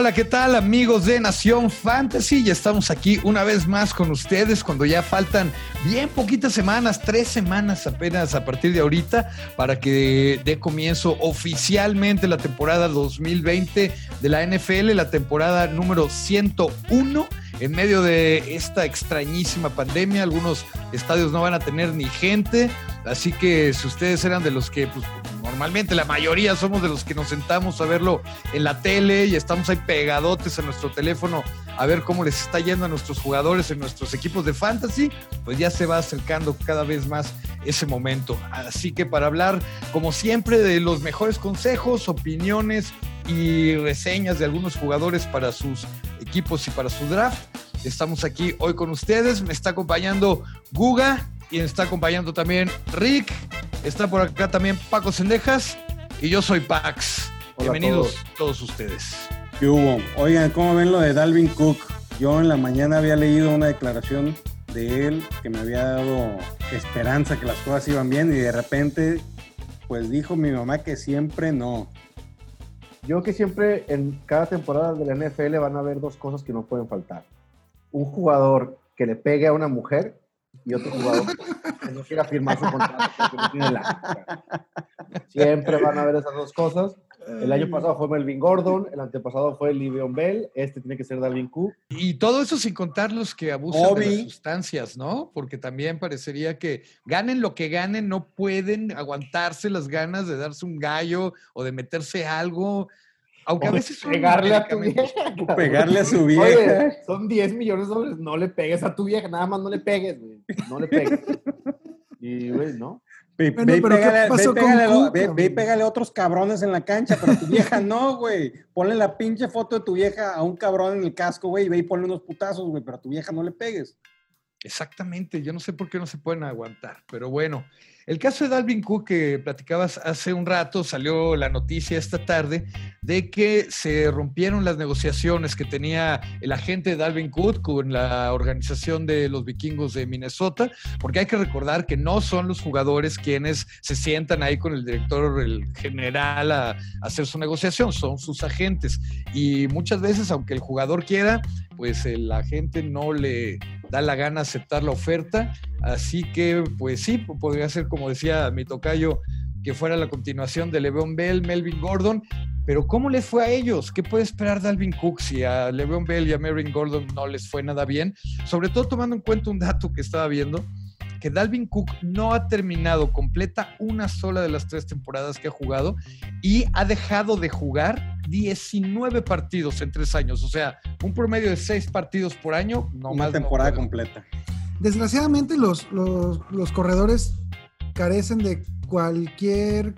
Hola, ¿qué tal amigos de Nación Fantasy? Ya estamos aquí una vez más con ustedes cuando ya faltan bien poquitas semanas, tres semanas apenas a partir de ahorita para que dé comienzo oficialmente la temporada 2020 de la NFL, la temporada número 101 en medio de esta extrañísima pandemia. Algunos estadios no van a tener ni gente, así que si ustedes eran de los que pues, normalmente la mayoría somos de los que nos sentamos a verlo en la tele y estamos ahí pegadotes a nuestro teléfono a ver cómo les está yendo a nuestros jugadores en nuestros equipos de fantasy, pues ya se va acercando cada vez más ese momento. Así que para hablar, como siempre, de los mejores consejos, opiniones y reseñas de algunos jugadores para sus equipos y para su draft, estamos aquí hoy con ustedes. Me está acompañando Guga y me está acompañando también Rick. Está por acá también Paco Sendejas y yo soy Pax. Bienvenidos todos. ustedes. ¿Qué hubo? Oigan, ¿cómo ven lo de Dalvin Cook? Yo en la mañana había leído una declaración de él que me había dado esperanza que las cosas iban bien y de repente pues dijo mi mamá que siempre no. Yo que siempre en cada temporada de la NFL van a haber dos cosas que no pueden faltar. Un jugador que le pegue a una mujer y otro jugador que no quiera firmar su contrato porque no tiene la. Siempre van a haber esas dos cosas. El año pasado fue Melvin Gordon, el antepasado fue Livion Bell, este tiene que ser Dalvin Cook. Y todo eso sin contar los que abusan de las sustancias, ¿no? Porque también parecería que ganen lo que ganen, no pueden aguantarse las ganas de darse un gallo o de meterse algo. Aunque a veces pegarle a tu vieja. Pegarle a su vieja. son 10 millones de dólares. No le pegues a tu vieja, nada más no le pegues, güey. No le pegues. Y, güey, ¿no? Ve, ve, y pégale, ve, ve, ve, pégale a otros cabrones en la cancha, pero tu vieja no, güey. Ponle la pinche foto de tu vieja a un cabrón en el casco, güey, y ve y ponle unos putazos, güey, pero a tu vieja no le pegues. Exactamente, yo no sé por qué no se pueden aguantar, pero bueno, el caso de Dalvin Cook que platicabas hace un rato, salió la noticia esta tarde de que se rompieron las negociaciones que tenía el agente de Dalvin Cook con la organización de los vikingos de Minnesota, porque hay que recordar que no son los jugadores quienes se sientan ahí con el director general a, a hacer su negociación, son sus agentes. Y muchas veces, aunque el jugador quiera, pues el agente no le da la gana aceptar la oferta. Así que, pues sí, podría ser, como decía mi tocayo, que fuera la continuación de Le'Veon Bell, Melvin Gordon. Pero ¿cómo les fue a ellos? ¿Qué puede esperar Dalvin Cook si a Le'Veon Bell y a Melvin Gordon no les fue nada bien? Sobre todo tomando en cuenta un dato que estaba viendo, que Dalvin Cook no ha terminado completa una sola de las tres temporadas que ha jugado y ha dejado de jugar 19 partidos en tres años. O sea, un promedio de seis partidos por año, no una más. temporada completa. Desgraciadamente, los, los, corredores carecen de cualquier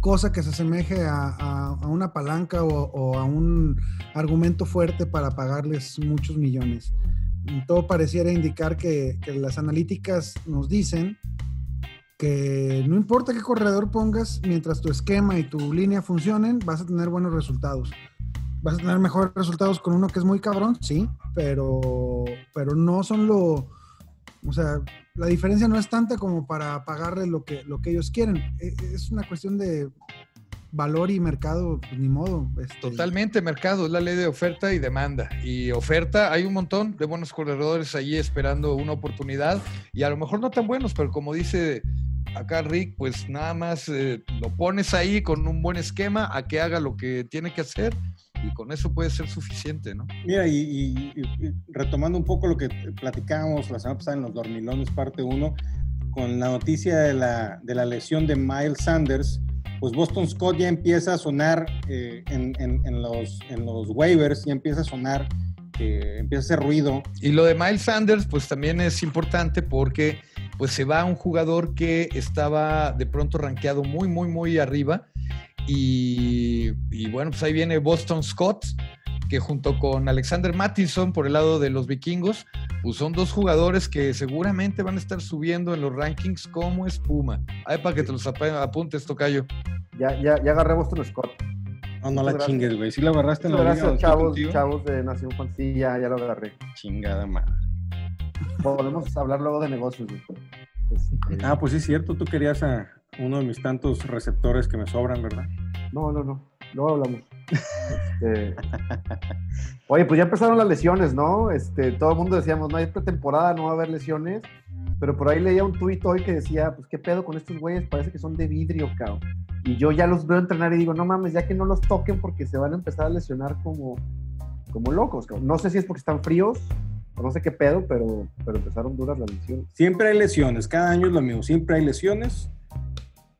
cosa que se asemeje a, a, una palanca o, o a un argumento fuerte para pagarles muchos millones todo pareciera indicar que, que, las analíticas nos dicen que no importa qué corredor pongas, mientras tu esquema y tu línea funcionen, vas a tener buenos resultados. Vas a tener mejores resultados con uno que es muy cabrón, sí, pero, pero no son lo... O sea, la diferencia no es tanta como para pagarle lo que, lo que ellos quieren. E, es una cuestión de valor y mercado, pues ni modo. Este... Totalmente mercado, es la ley de oferta y demanda. Y oferta, hay un montón de buenos corredores allí esperando una oportunidad y a lo mejor no tan buenos, pero como dice acá Rick, pues nada más eh, lo pones ahí con un buen esquema a que haga lo que tiene que hacer y con eso puede ser suficiente, ¿no? Mira, y, y, y retomando un poco lo que platicábamos la semana pasada en los dormilones parte 1, con la noticia de la, de la lesión de Miles Sanders, pues Boston Scott ya empieza a sonar eh, en, en, en, los, en los waivers, ya empieza a sonar, eh, empieza a hacer ruido. Y lo de Miles Sanders, pues también es importante porque pues se va un jugador que estaba de pronto rankeado muy, muy, muy arriba. Y, y bueno, pues ahí viene Boston Scott, que junto con Alexander Mattison por el lado de los vikingos, pues son dos jugadores que seguramente van a estar subiendo en los rankings como espuma. Ahí para que te los apuntes, Tocayo. Ya, ya, ya agarré Boston Scott. No, no la chingues, güey. Sí lo agarraste en la Gracias, chavos, chavos de Nación Fantasy, ya, ya lo agarré. Chingada madre. Podemos hablar luego de negocios. Este... Ah, pues sí es cierto. Tú querías a uno de mis tantos receptores que me sobran, ¿verdad? No, no, no. Luego hablamos. Este, Oye, pues ya empezaron las lesiones, ¿no? Este, todo el mundo decíamos, no hay pretemporada, no va a haber lesiones. Pero por ahí leía un tuit hoy que decía, pues qué pedo con estos güeyes, parece que son de vidrio, cabrón. Y yo ya los veo entrenar y digo, no mames, ya que no los toquen porque se van a empezar a lesionar como, como locos. No sé si es porque están fríos, o no sé qué pedo, pero, pero empezaron duras las lesiones. Siempre hay lesiones, cada año es lo mismo, siempre hay lesiones.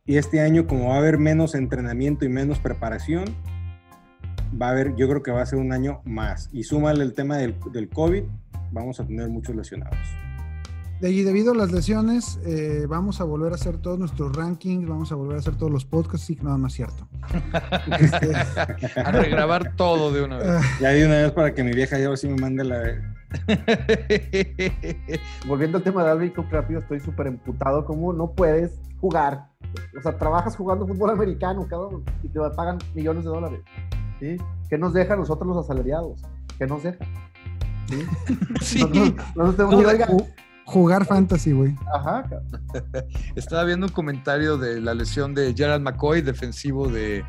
Y este año, como va a haber menos entrenamiento y menos preparación, va a haber, yo creo que va a ser un año más. Y súmale el tema del, del COVID, vamos a tener muchos lesionados. De allí, debido a las lesiones, eh, vamos a volver a hacer todos nuestros rankings, vamos a volver a hacer todos los podcasts. Sí, no, no es cierto. Este, a regrabar todo de una vez. Ya de una vez para que mi vieja ya sí me mande la. Volviendo al tema de Alvin rápido, estoy súper emputado. ¿Cómo no puedes jugar? O sea, trabajas jugando fútbol americano, cabrón, y te pagan millones de dólares. ¿Sí? ¿Qué nos deja a nosotros los asalariados? ¿Qué nos deja? ¿Sí? Sí. Nosotros, nosotros tenemos No, Jugar fantasy, güey. Ajá, cabrón. Estaba viendo un comentario de la lesión de Gerald McCoy, defensivo de,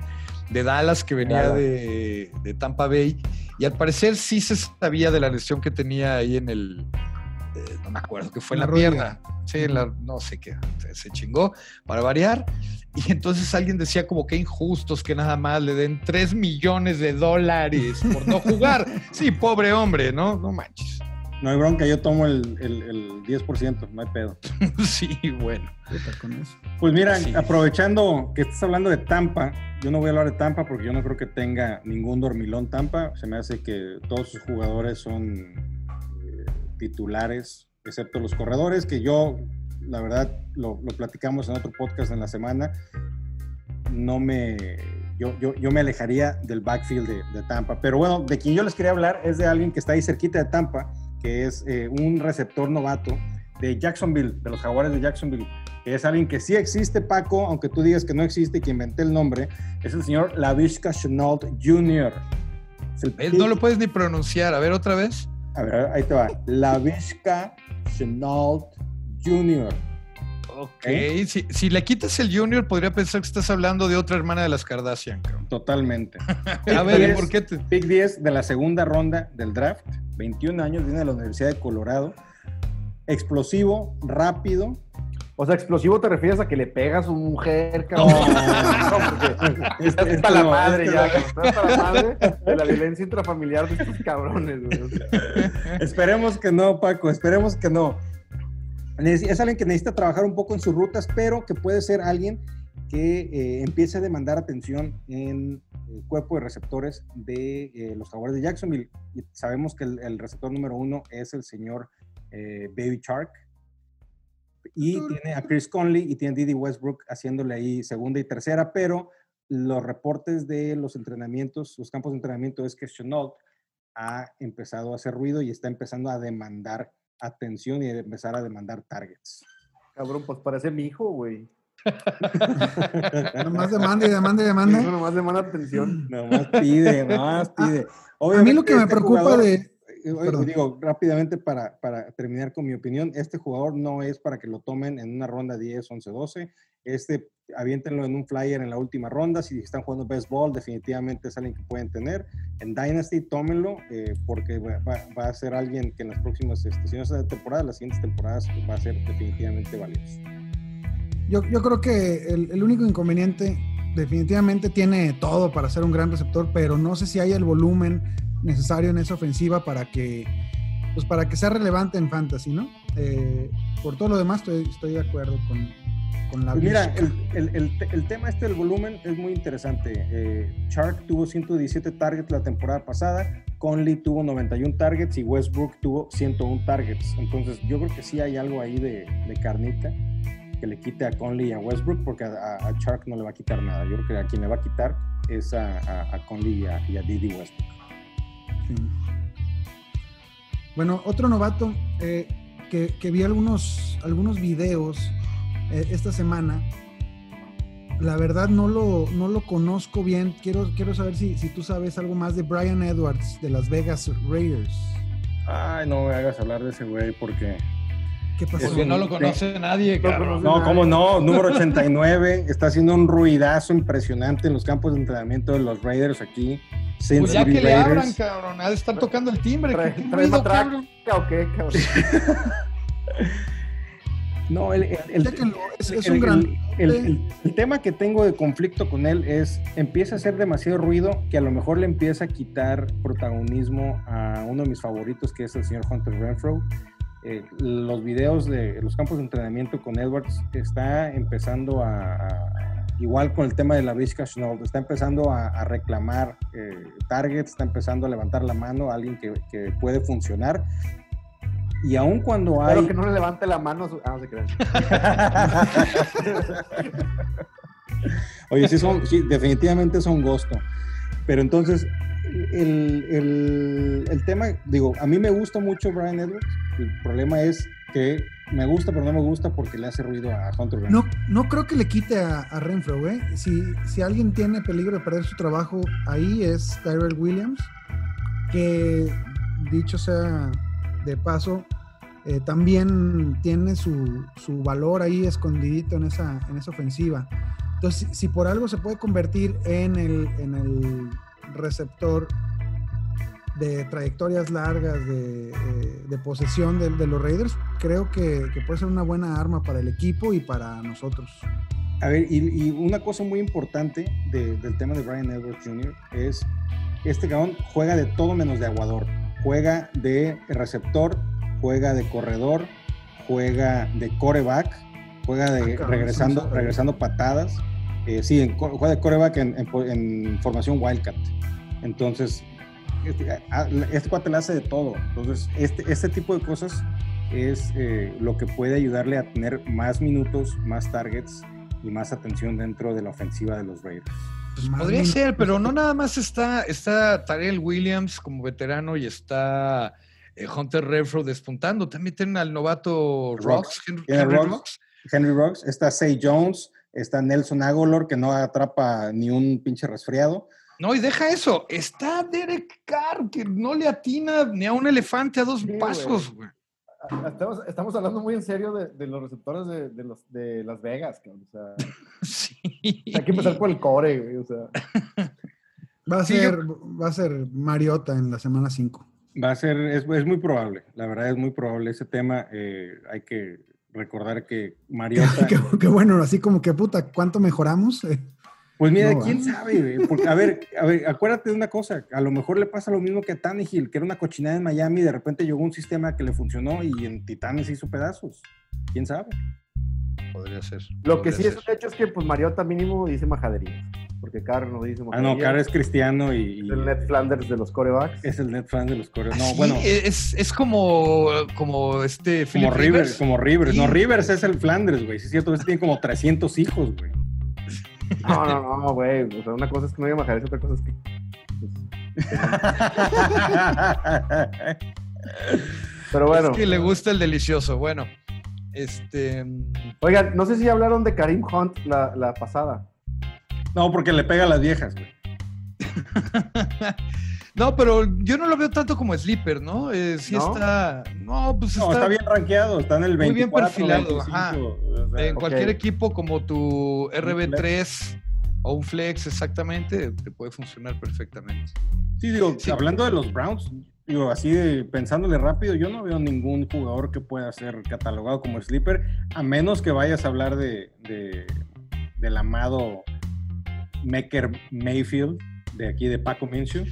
de Dallas, que venía de, de Tampa Bay. Y al parecer sí se sabía de la lesión que tenía ahí en el. Eh, no me acuerdo, que fue en La la, pierna. Sí, en la, no sé qué. Se, se chingó para variar. Y entonces alguien decía como que injustos que nada más le den 3 millones de dólares por no jugar. Sí, pobre hombre, ¿no? No manches. No hay bronca, yo tomo el, el, el 10%, no hay pedo. Sí, bueno. Con eso. Pues mira, Sí. aprovechando que estás hablando de Tampa, yo no voy a hablar de Tampa porque yo no creo que tenga ningún dormilón Tampa. Se me hace que todos sus jugadores son titulares, excepto los corredores, que yo, la verdad, lo, lo platicamos en otro podcast en la semana. No me. Yo, yo, yo me alejaría del backfield de, de Tampa. Pero bueno, de quien yo les quería hablar es de alguien que está ahí cerquita de Tampa, que es eh, un receptor novato de Jacksonville, de los Jaguares de Jacksonville que es alguien que sí existe, Paco, aunque tú digas que no existe que inventé el nombre, es el señor Lavishka Chenault Jr. El ¿Ves? No lo puedes ni pronunciar. A ver, otra vez. A ver, ahí te va. Lavishka Chenault Jr. Ok, ¿Eh? si, si le quitas el junior, podría pensar que estás hablando de otra hermana de las Kardashian, cabrón. Totalmente. A ver, ¿y Pick ¿por qué te...? 10 Pick 10 de la segunda ronda del draft, 21 años, viene de la Universidad de Colorado. Explosivo, rápido. O sea, explosivo te refieres a que le pega a su mujer, cabrón. No. No, porque Este- está la madre este ya, cabrón. Está la madre de la violencia intrafamiliar de estos cabrones, güey. Esperemos que no, Paco, esperemos que no. Es alguien que necesita trabajar un poco en sus rutas, pero que puede ser alguien que eh, empiece a demandar atención en el cuerpo de receptores de eh, los Jaguares de Jacksonville. Y sabemos que el, el receptor número uno es el señor eh, Baby Shark. Y tiene a Chris Conley y tiene a Didi Westbrook haciéndole ahí segunda y tercera, pero los reportes de los entrenamientos, los campos de entrenamiento es que Chenault ha empezado a hacer ruido y está empezando a demandar atención y a empezar a demandar targets. Cabrón, pues parece mi hijo, güey. Nomás demanda y demanda y demanda. Eso nomás demanda atención. Nomás pide, nomás pide. A mí lo que me este preocupa jugador- de... eh, perdón. digo rápidamente para, para terminar con mi opinión, este jugador no es para que lo tomen en una ronda 10, 11, 12. Este, aviéntenlo en un flyer en la última ronda. Si están jugando béisbol, definitivamente es alguien que pueden tener. En Dynasty, tómenlo, eh, porque va, va- va a ser alguien que en las próximas estaciones de temporada, las siguientes temporadas, va a ser definitivamente valioso. Yo, yo creo que el, el único inconveniente definitivamente tiene todo para ser un gran receptor, pero no sé si hay el volumen necesario en esa ofensiva para que, pues para que sea relevante en fantasy, ¿no? Eh, por todo lo demás estoy, estoy de acuerdo con, con la Pues mira, el, el- el te- el tema este del volumen es muy interesante. Eh, Shark tuvo 117 targets la temporada pasada, Conley tuvo 91 targets y Westbrook tuvo 101 targets. Entonces yo creo que sí hay algo ahí de, de carnita que le quite a Conley y a Westbrook porque a, a- a Shark no le va a quitar nada. Yo creo que a quien le va a quitar es a, a- a Conley y a, y a Didi Westbrook. Bueno, otro novato eh, que, que vi algunos, algunos videos eh, esta semana. La verdad no lo, no lo conozco bien. Quiero, quiero saber si, si tú sabes algo más de Brian Edwards de Las Vegas Raiders. Ay, no me hagas hablar de ese güey porque ¿Qué pasó? Porque no lo conoce nadie, No cabrón. conoce- No, cómo no, número 89, está haciendo un ruidazo impresionante en los campos de entrenamiento de los Raiders aquí. Sin Pues ya que le abran, cabrón. Ha de estar tocando el timbre. ¿Qué trae ruido, cabrón? ¿O qué, cabrón? No, el, el- el- Chéquenlo, es, es el- un gran. el- el- el tema que tengo de conflicto con él es, empieza a hacer demasiado ruido que a lo mejor le empieza a quitar protagonismo a uno de mis favoritos, que es el señor Hunter Renfro. Eh, los videos de los campos de entrenamiento con Edwards está empezando a, a- igual con el tema de la Vizca Chenault, está empezando a, a reclamar eh, targets, está empezando a levantar la mano a alguien que, que puede funcionar. Y aun cuando hay... Pero que no le levante la mano. su- Ah, no se crean. Oye, sí, son, sí, definitivamente son gusto. Pero entonces, el, el- el tema, digo, a mí me gusta mucho Brian Edwards. El problema es que me gusta, pero no me gusta porque le hace ruido a Hunter Renfrow. No, no creo que le quite a, a Renfro, güey. Si, si alguien tiene peligro de perder su trabajo, ahí es Tyrell Williams, que dicho sea de paso, eh, también tiene su, su valor ahí escondidito en esa, en esa ofensiva. Entonces, si, por algo se puede convertir en el, en el receptor de trayectorias largas, de, eh, de posesión de, de los Raiders, creo que, que puede ser una buena arma para el equipo y para nosotros. A ver, y, y una cosa muy importante de- del tema de Brian Edwards Jr. es, este cabrón juega de todo menos de aguador. Juega de receptor, juega de corredor, juega de coreback, juega de Ah, regresando, regresando patadas. Eh, sí, en juega de coreback en, en po- en formación Wildcat. Entonces, este, este cuate le hace de todo. Entonces, este, este tipo de cosas es eh, lo que puede ayudarle a tener más minutos, más targets y más atención dentro de la ofensiva de los Raiders. Pues podría ser, pero no nada más está, está Tarell Williams como veterano y está eh, Hunter Renfro despuntando. También tienen al novato Rocks. Rocks, Henry, Tiene Henry Rocks. Rocks. Henry Rocks, está Say Jones, está Nelson Aguilar, que no atrapa ni un pinche resfriado. No, y deja eso. Está Derek Carr, que no le atina ni a un elefante a dos Sí, pasos, güey. Estamos, estamos hablando muy en serio de, de los receptores de, de los, de Las Vegas, cabrón. O sea, Sí. hay que empezar por el core, güey. O sea, Va a Sí, ser, va a ser Mariota en la semana 5. Va a ser, es, es muy probable, la verdad es muy probable ese tema. eh, hay que recordar que Mariota. qué, qué bueno, así como que puta, ¿cuánto mejoramos? Pues mira, No, quién va. sabe, güey? Porque, a ver, a ver, acuérdate de una cosa, a lo mejor le pasa lo mismo que a Tannehill, que era una cochinada en Miami y de repente llegó un sistema que le funcionó y en Titanes hizo pedazos. ¿Quién sabe? Podría ser. lo que sí es un hecho es que pues Mariota mínimo dice majaderías. Porque Carr no dice Ah, majaderías. no, Cara es cristiano y, Es el Ned Flanders de los corebacks. es el net fan de los coreos. No, Sí, bueno, es, es como, como este como Philip Rivers, como Rivers. No. Rivers es el Flanders, güey. Sí, es cierto, ese tiene como 300 hijos, güey. No, no, no, güey. O sea, una cosa es que no diga majaderías, otra cosa es que. Pero bueno. Es que le gusta el delicioso. Bueno, este. Oigan, no sé si hablaron de Karim Hunt la, la pasada. no, porque le pega a las viejas, güey. No, pero yo no lo veo tanto como sleeper, ¿no? Eh, sí ¿No? está. No, pues No, está, está bien rankeado, está en el Muy bien 24, perfilado, 25, ajá. o sea, En cualquier equipo como tu RB3 o un flex, exactamente, te puede funcionar perfectamente. Sí, digo, Sí. hablando de los Browns, digo, así de pensándole rápido, yo no veo ningún jugador que pueda ser catalogado como sleeper, a menos que vayas a hablar de, de- del amado Mecker Mayfield, de aquí de Paco Minshew.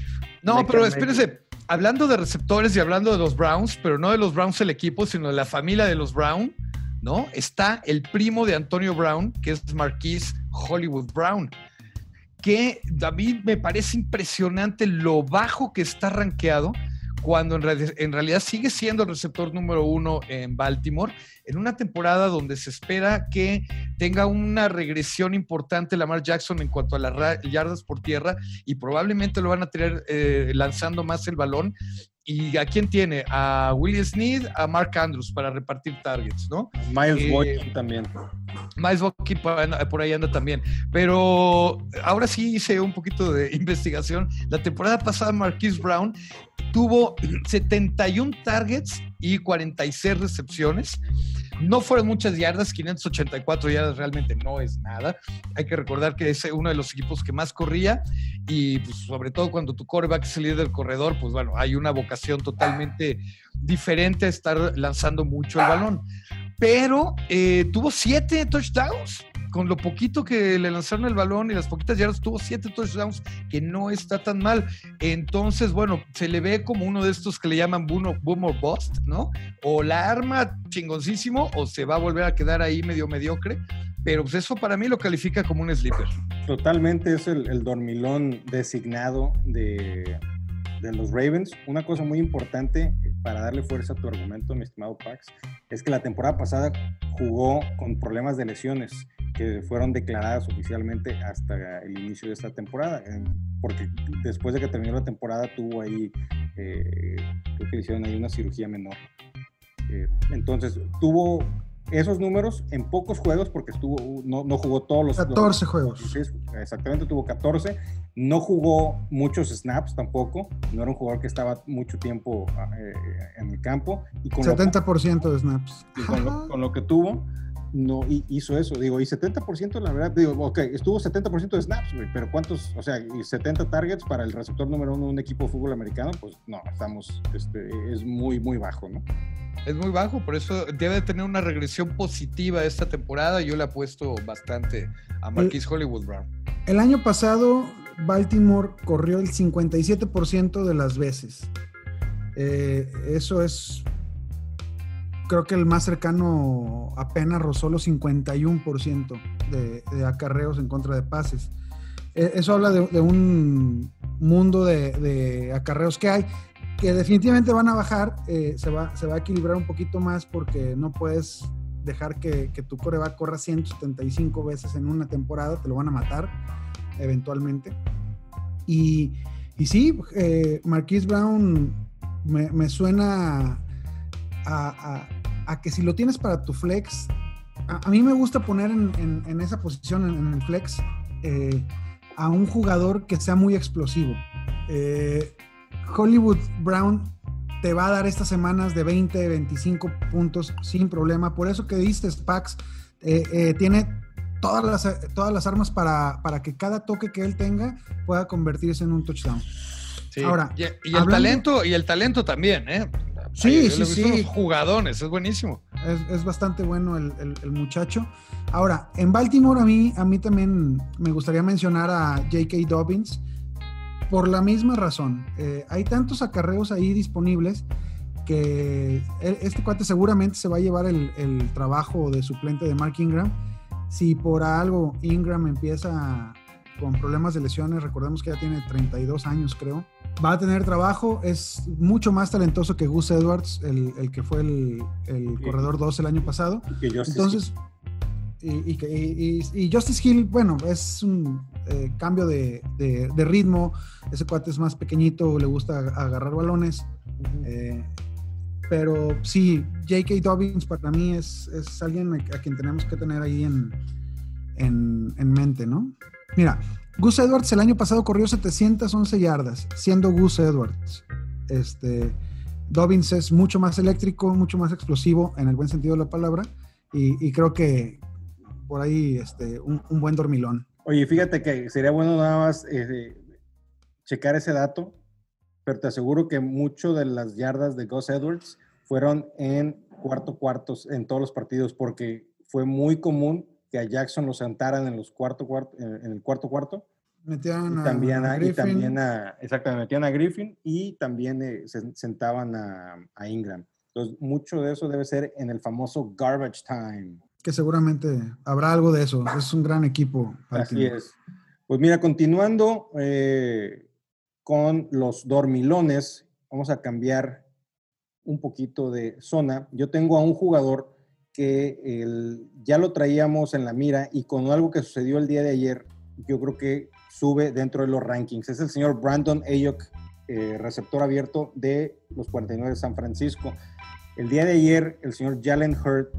No, pero Mayfield. espérese, hablando de receptores y hablando de los Browns, pero no de los Browns el equipo, sino de la familia de los Brown, ¿no? Está el primo de Antonio Brown, que es Marquise Hollywood Brown, que a mí me parece impresionante lo bajo que está rankeado cuando en, en realidad sigue siendo el receptor número uno en Baltimore, en una temporada donde se espera que tenga una regresión importante Lamar Jackson en cuanto a las yardas por tierra y probablemente lo van a tener eh, lanzando más el balón. ¿Y a quién tiene? A Willie Sneed, a Mark Andrews para repartir targets, ¿no? Miles Eh, Boykin también. Miles por por ahí anda también. Pero ahora sí hice un poquito de investigación. La temporada pasada Marquise Brown tuvo 71 targets y 46 recepciones. No fueron muchas yardas, 584 yardas realmente no es nada. Hay que recordar que es uno de los equipos que más corría y pues, sobre todo cuando tu coreback es el líder del corredor, pues bueno, hay una vocación totalmente diferente a estar lanzando mucho el balón. Pero eh, tuvo siete touchdowns con lo poquito que le lanzaron el balón y las poquitas yardas, tuvo siete touchdowns, que no está tan mal. Entonces, bueno, se le ve como uno de estos que le llaman boom, boom or bust, ¿no? O la arma chingoncísimo, o se va a volver a quedar ahí medio mediocre. Pero pues eso para mí lo califica como un sleeper. Totalmente es el, el dormilón designado de, de los Ravens. Una cosa muy importante para darle fuerza a tu argumento, mi estimado Pax, es que la temporada pasada jugó con problemas de lesiones que fueron declaradas oficialmente hasta el inicio de esta temporada, porque después de que terminó la temporada tuvo ahí, eh, creo que le hicieron ahí una cirugía menor. Eh, entonces, tuvo esos números en pocos juegos porque estuvo no, no jugó todos los 14 juegos. Exactamente, tuvo 14. No jugó muchos snaps tampoco. No era un jugador que estaba mucho tiempo eh, en el campo. Y con 70% de snaps. Y con, lo, con lo que tuvo, no hizo eso. Digo, y 70% la verdad, digo, ok, estuvo 70% de snaps, güey, pero ¿cuántos? O sea, y 70 targets para el receptor número uno de un equipo de fútbol americano, pues no, estamos, este, es muy, muy bajo, ¿no? Es muy bajo, por eso debe tener una regresión positiva esta temporada. Yo le apuesto bastante a Marquis Hollywood Brown. El año pasado, Baltimore corrió el 57% de las veces. Eh, eso es creo que el más cercano apenas rozó los 51% de, acarreos en contra de pases. E, eso habla de, un mundo de, acarreos que hay, que definitivamente van a bajar, eh, se, va, se va a equilibrar un poquito más porque no puedes dejar que, que tu coreback corra 175 veces en una temporada, te lo van a matar eventualmente. Y, y sí, eh, Marquise Brown me, me suena a, a que si lo tienes para tu flex, a, mí me gusta poner en, esa posición, en, el flex, eh, a un jugador que sea muy explosivo. Eh, Hollywood Brown te va a dar estas semanas de 20, 25 puntos sin problema. Por eso que diste, Pax, eh, tiene todas las, todas las armas para, para, que cada toque que él tenga pueda convertirse en un touchdown. Ahora, y, el talento, y el talento también, ¿eh? Sí, sí, sí. Jugadones, es buenísimo. Es, bastante bueno el, muchacho. Ahora, en Baltimore a mí, a mí también me gustaría mencionar a J.K. Dobbins por la misma razón. Eh, hay tantos acarreos ahí disponibles que e, este cuate seguramente se va a llevar el, el trabajo de suplente de Mark Ingram. Si por algo Ingram empieza con problemas de lesiones, recordemos que ya tiene 32 años creo, va a tener trabajo, es mucho más talentoso que Gus Edwards, el, que fue el, corredor 2 el año pasado. Entonces, y, y, Justice Hill, bueno, es un eh, cambio de, ritmo, ese cuate es más pequeñito, le gusta agarrar balones. Eh, pero sí, J.K. Dobbins para mí es, es, alguien a quien tenemos que tener ahí en, en, en mente, ¿no? Mira, Gus Edwards el año pasado corrió 711 yardas, siendo Gus Edwards. Este, Dobbins es mucho más eléctrico, mucho más explosivo en el buen sentido de la palabra, y, creo que por ahí este, un, buen dormilón. Oye, fíjate que sería bueno nada más eh, checar ese dato, pero te aseguro que mucho de las yardas de Gus Edwards fueron en cuarto cuartos en todos los partidos, porque fue muy común que a Jackson lo sentaran en los cuarto cuarto, en el cuarto cuarto. Metían y también a, Griffin. Y también a, exactamente, metían a Griffin y también eh, se sentaban a, a, Ingram. Entonces, mucho de eso debe ser en el famoso garbage time. Que seguramente habrá algo de eso. Es un gran equipo. Así es. Pues mira, continuando eh, con los dormilones, vamos a cambiar un poquito de zona. Yo tengo a un jugador que el, ya lo traíamos en la mira y con algo que sucedió el día de ayer, yo creo que sube dentro de los rankings. Es el señor Brandon Ayuk, eh, receptor abierto de los 49 de San Francisco. El día de ayer, el señor Jalen Hurt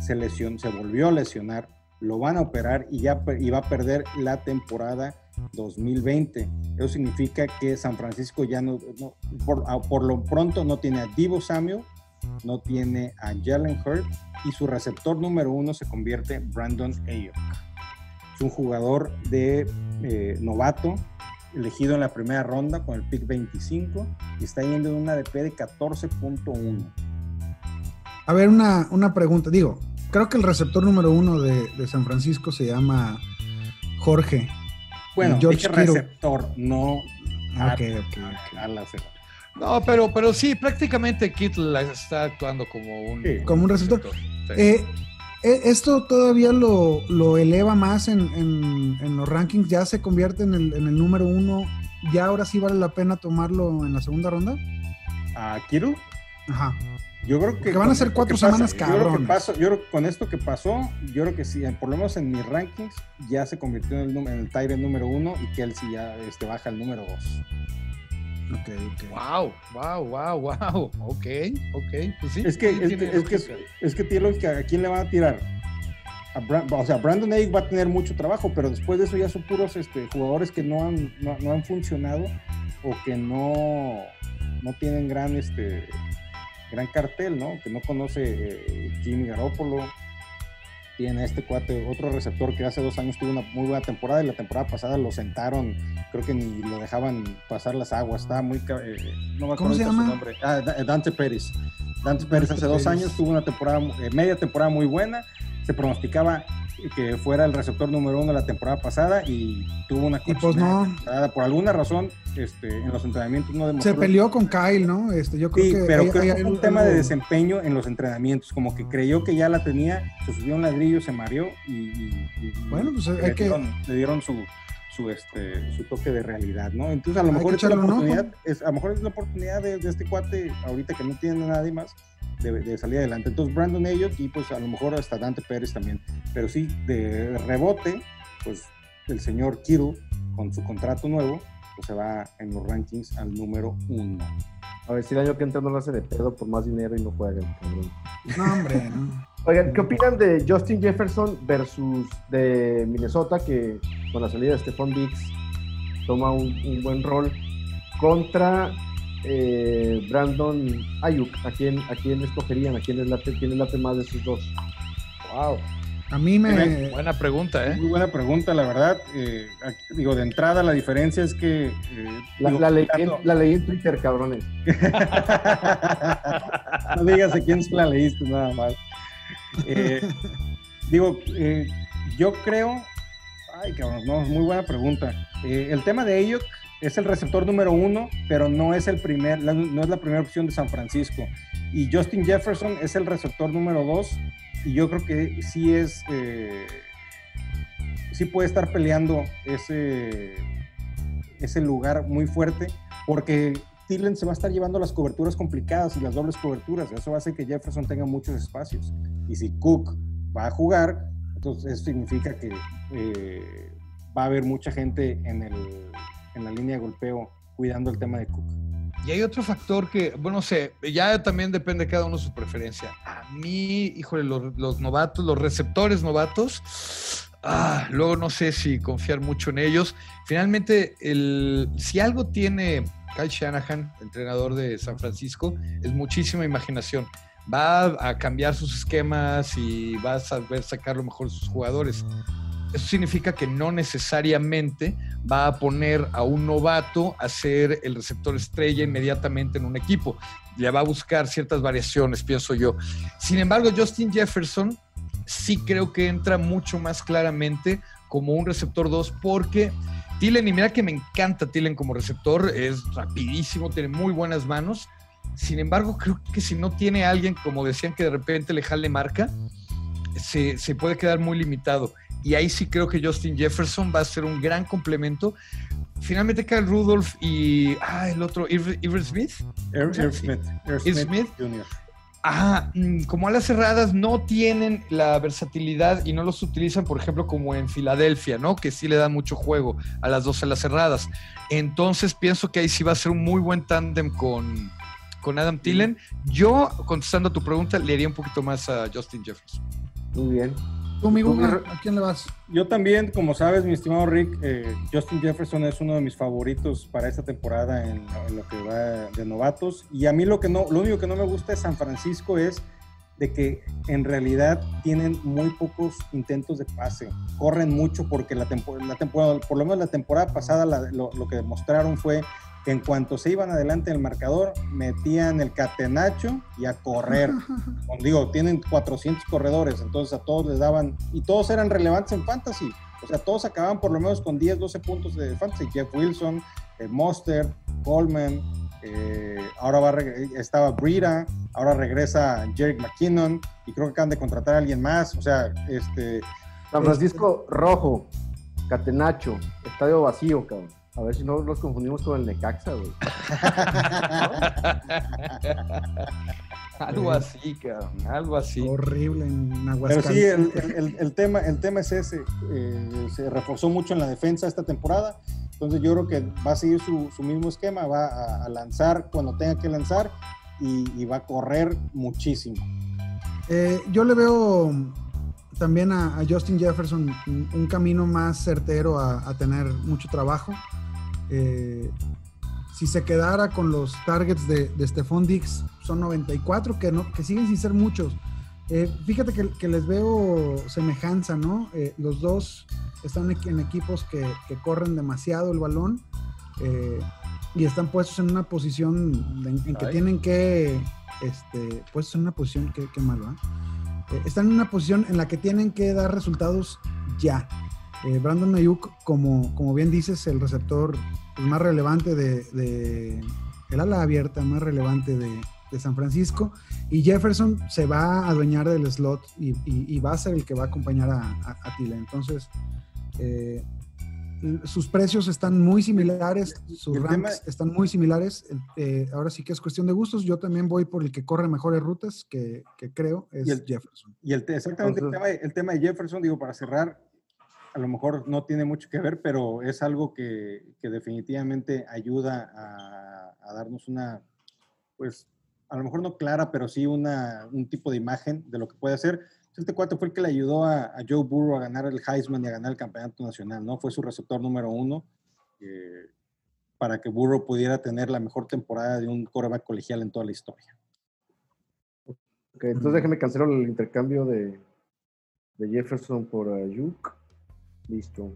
se, lesionó, se volvió a lesionar, lo van a operar y ya y va a perder la temporada 2020. Eso significa que San Francisco ya no, ah, por, lo pronto no tiene a Divo Samuel, no tiene a Jalen Hurt y su receptor número uno se convierte Brandon Ayuk. Un jugador de eh, novato, elegido en la primera ronda con el pick 25 y está yendo en una DP de 14.1. A ver, una, una, pregunta. Digo, creo que el receptor número uno de, de San Francisco se llama Jorge. Bueno, George receptor, no ah, okay, okay, okay. No, pero, pero sí, prácticamente Kittle está actuando como un, sí. como un receptor. Sí. Eh, eh, esto todavía lo, lo eleva más en, en, en, los rankings, ya se convierte en el, en el, número uno. ¿Ya ahora sí vale la pena tomarlo en la segunda ronda? ¿A Kittle? Ajá. Yo creo que. Que van a ser cuatro semanas, pasa, cabrón. Yo, creo que pasó, yo creo que con esto que pasó, yo creo que sí, por lo menos en mis rankings, ya se convirtió en el, en el Tyrant número uno y Kelsey ya este, baja al número dos. Wow, wow, wow, wow. Ok, ok. Pues sí. Es que, es, que, es, que, es que tiene lógica. ¿A quién le va a tirar? A Brand, o sea, Brandon Ayuk va a tener mucho trabajo, pero después de eso ya son puros este, jugadores que no han, no, no han funcionado o que no, no tienen gran este, gran cartel, ¿no? Que no conoce eh, Jimmy Garoppolo. Tiene este cuate, otro receptor que hace dos años tuvo una muy buena temporada y la temporada pasada lo sentaron, creo que ni lo dejaban pasar las aguas, estaba muy... Eh, no me ¿Cómo se llama? Su nombre. Ah, Dante Pérez. Dante Pérez hace dos años tuvo una temporada, eh, media temporada muy buena, se pronosticaba que fuera el receptor número uno de la temporada pasada y tuvo una y pues no. por alguna razón este, en los entrenamientos no demostró. Se peleó con Kyle, ¿no? Este, yo creo sí, que pero hay, creo hay, que fue un tema de desempeño en los entrenamientos, como que creyó que ya la tenía, se subió un ladrillo, se mareó y, y, y bueno, pues hay le, que dieron, le dieron su su este su toque de realidad, ¿no? Entonces a lo mejor es la oportunidad, es, a lo mejor es la oportunidad de, de, este cuate ahorita que no tiene nadie más de, de, salir adelante. Entonces Brandon Ayuk y pues a lo mejor hasta Dante Pérez también, pero sí de rebote, pues el señor Kittle con su contrato nuevo, pues se va en los rankings al número uno. A ver si el año que entra no lo hace de pedo por más dinero y no juega el cabrón. No, hombre, no. Oigan, ¿qué opinan de Justin Jefferson versus de Minnesota, que con la salida de Stephon Diggs toma un, un buen rol, contra eh, Brandon Ayuk? ¿A quién, ¿A quién escogerían? ¿A quién es la quién es late más de esos dos? Wow. A mí me... Buena pregunta, ¿eh? Muy buena pregunta, la verdad. Eh, digo, de entrada la diferencia es que... Eh, la, digo, la, leí, tanto... la, leí, en Twitter, cabrones. no digas a quién la leíste, nada más. Eh, digo, eh, yo creo... Ay, cabrón, no, muy buena pregunta. Eh, el tema de Ayuk es el receptor número uno, pero no es el primer, no es la primera opción de San Francisco. Y Justin Jefferson es el receptor número dos, y yo creo que sí es, eh, sí puede estar peleando ese, ese lugar muy fuerte, porque Thielen se va a estar llevando las coberturas complicadas y las dobles coberturas. Eso hacer que Jefferson tenga muchos espacios. Y si Cook va a jugar, entonces eso significa que eh, va a haber mucha gente en, el, en la línea de golpeo cuidando el tema de Cook. Y hay otro factor que, bueno, sé, ya también depende de cada uno su preferencia. A mí, híjole, los, los novatos, los receptores novatos, ah, luego no sé si confiar mucho en ellos. Finalmente, el, si algo tiene Kyle Shanahan, entrenador de San Francisco, es muchísima imaginación. Va a cambiar sus esquemas y va a saber sacar lo mejor de sus jugadores. Eso significa que no necesariamente va a poner a un novato a ser el receptor estrella inmediatamente en un equipo. Le va a buscar ciertas variaciones, pienso yo. Sin embargo, Justin Jefferson sí creo que entra mucho más claramente como un receptor 2 porque Tillen, y mira que me encanta Tillen como receptor, es rapidísimo, tiene muy buenas manos. Sin embargo, creo que si no tiene alguien, como decían, que de repente le jale marca, se, se puede quedar muy limitado. Y ahí sí creo que Justin Jefferson va a ser un gran complemento. Finalmente Kyle Rudolph y ah, el otro, Irv, Smith. Irv, Smith. Irv Smith. Jr. Ajá, mm, como alas cerradas no tienen la versatilidad y no los utilizan, por ejemplo, como en Filadelfia, ¿no? Que sí le dan mucho juego a las dos alas cerradas. Entonces pienso que ahí sí va a ser un muy buen tándem con, con Adam Tillen. Yo, contestando a tu pregunta, le haría un poquito más a Justin Jefferson. Muy bien. Tú, mi Google, ¿a quién le vas? Yo también, como sabes, mi estimado Rick, eh, Justin Jefferson es uno de mis favoritos para esta temporada en, lo que va de novatos. Y a mí lo que no, lo único que no me gusta de San Francisco es de que en realidad tienen muy pocos intentos de pase. Corren mucho porque la, la temporada, por lo menos la temporada pasada, lo, lo, que demostraron fue que en cuanto se iban adelante en el marcador, metían el catenacho y a correr. digo, tienen 400 corredores, entonces a todos les daban, y todos eran relevantes en fantasy. O sea, todos acababan por lo menos con 10, 12 puntos de fantasy. Jeff Wilson, eh, Monster, Coleman, eh, ahora va, estaba Brita, ahora regresa Jerick McKinnon, y creo que acaban de contratar a alguien más. O sea, este. San Francisco Rojo, Catenacho, estadio vacío, cabrón. A ver si no los confundimos con el Necaxa, güey. algo así, cabrón, algo así. Horrible en Aguascalientes. Pero sí, el, tema, el tema es ese. Eh, se reforzó mucho en la defensa esta temporada. Entonces yo creo que va a seguir su, mismo esquema, va a, lanzar cuando tenga que lanzar y, va a correr muchísimo. Eh, yo le veo también a, Justin Jefferson un, camino más certero a tener mucho trabajo. Eh, si se quedara con los targets de, de Stephon Dix, son 94, que, no, que siguen sin ser muchos. Eh, fíjate que, les veo semejanza, ¿no? Eh, los dos están en equipos que, corren demasiado el balón y están puestos en una posición en, que tienen que, este, puestos en una posición, que, malo, están en una posición en la que tienen que dar resultados ya. Brandon Ayuk, como, como bien dices, el receptor el más relevante de, el ala abierta más relevante de, San Francisco y Jefferson se va a adueñar del slot y, va a ser el que va a acompañar a, a, Entonces, eh, sus precios están muy similares, sus ranks están muy similares. Eh, ahora sí que es cuestión de gustos. Yo también voy por el que corre mejores rutas, que, creo es Jefferson. Y el, exactamente el, tema, el tema de Jefferson, digo, para cerrar, a lo mejor no tiene mucho que ver, pero es algo que, definitivamente ayuda a, darnos una, pues, a lo mejor no clara, pero sí una, un tipo de imagen de lo que puede hacer. Este cuate fue el que le ayudó a, Joe Burrow a ganar el Heisman y a ganar el campeonato nacional, ¿no? Fue su receptor número uno eh, para que Burrow pudiera tener la mejor temporada de un coreback colegial en toda la historia. Ok, entonces déjeme cancelar el intercambio de, de Jefferson por Ayuk. Listo.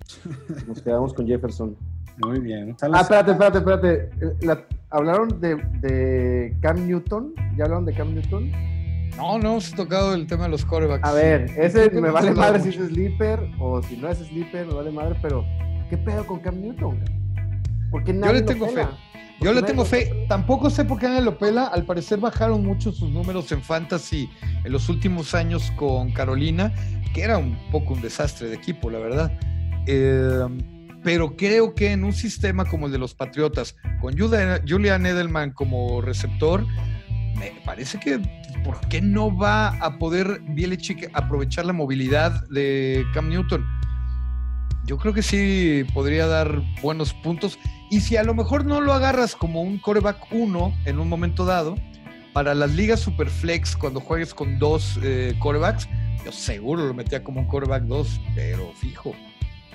Nos quedamos con Jefferson. Muy bien. Ah, espérate, espérate, espérate. ¿Hablaron de, Cam Newton? ¿Ya hablaron de Cam Newton? No, no hemos tocado el tema de los corebacks. A ver, ese me vale madre si es sleeper o si no es sleeper, me vale madre, pero ¿qué pedo con Cam Newton? Porque Yo le tengo fe. Yo le tengo fe. Tampoco sé por qué nadie lo pela. Al parecer bajaron mucho sus números en fantasy en los últimos años con Carolina que era un poco un desastre de equipo, la verdad. Eh, pero creo que en un sistema como el de los Patriotas, con Julian Edelman como receptor, me parece que ¿por qué no va a poder Bielichik aprovechar la movilidad de Cam Newton? Yo creo que sí podría dar buenos puntos. Y si a lo mejor no lo agarras como un coreback 1 en un momento dado, para las ligas Superflex, cuando juegues con dos eh, corebacks, yo seguro lo metía como un coreback 2, pero fijo.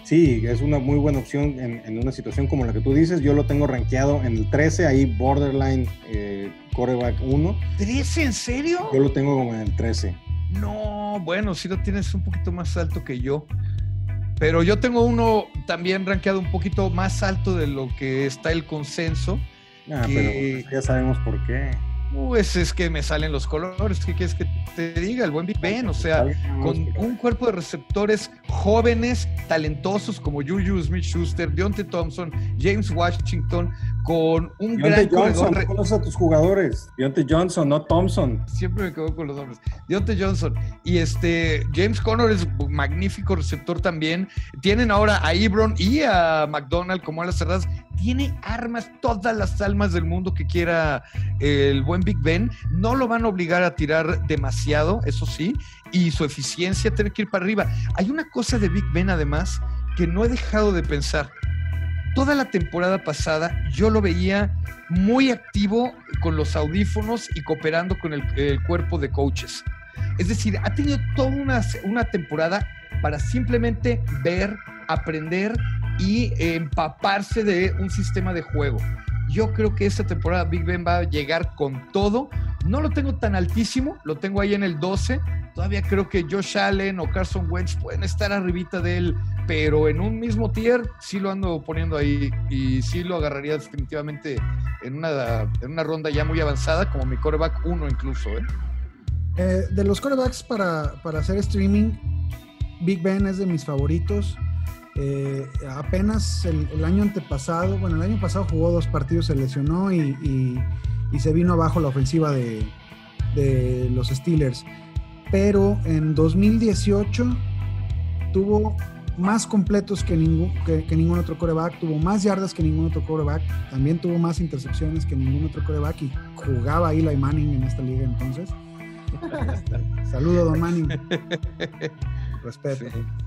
Sí, es una muy buena opción en, una situación como la que tú dices. Yo lo tengo rankeado en el 13, ahí borderline eh, coreback 1. ¿13? ¿En serio? Yo lo tengo como en el 13. No, bueno, si lo tienes un poquito más alto que yo. Pero yo tengo uno también rankeado un poquito más alto de lo que está el consenso. Ah, pero ya sabemos por qué. Pues es que me salen los colores. ¿Qué quieres que te diga? El buen Big Ben, o sea, con un cuerpo de receptores jóvenes, talentosos como Juju Smith Schuster, Deontay Thompson, James Washington, con un Deontay gran Johnson, corredor. a tus jugadores. Deontay Johnson, no Thompson. Siempre me quedo con los nombres. Deontay Johnson. Y este, James Conner es un magnífico receptor también. Tienen ahora a Ebron y a McDonald como a las cerradas tiene armas, todas las almas del mundo que quiera el buen Big Ben. No lo van a obligar a tirar demasiado, eso sí, y su eficiencia tiene que ir para arriba. Hay una cosa de Big Ben además que no he dejado de pensar. Toda la temporada pasada yo lo veía muy activo con los audífonos y cooperando con el, cuerpo de coaches. Es decir, ha tenido toda una, una temporada para simplemente ver, aprender y empaparse de un sistema de juego. Yo creo que esta temporada Big Ben va a llegar con todo. No lo tengo tan altísimo, lo tengo ahí en el 12. Todavía creo que Josh Allen o Carson Wentz pueden estar arribita de él, pero en un mismo tier sí lo ando poniendo ahí y sí lo agarraría definitivamente en una, en una ronda ya muy avanzada, como mi coreback 1 incluso. ¿eh? Eh, de los corebacks para, para hacer streaming, Big Ben es de mis favoritos. Eh, apenas el, el, año antepasado, bueno, el año pasado jugó dos partidos, se lesionó y, y, y se vino abajo la ofensiva de, de, los Steelers. Pero en 2018 tuvo más completos que ningún, que, que ningún otro coreback, tuvo más yardas que ningún otro coreback, también tuvo más intercepciones que ningún otro coreback y jugaba Eli Manning en esta liga entonces. Saludo, Don Manning. Respeto. Sí.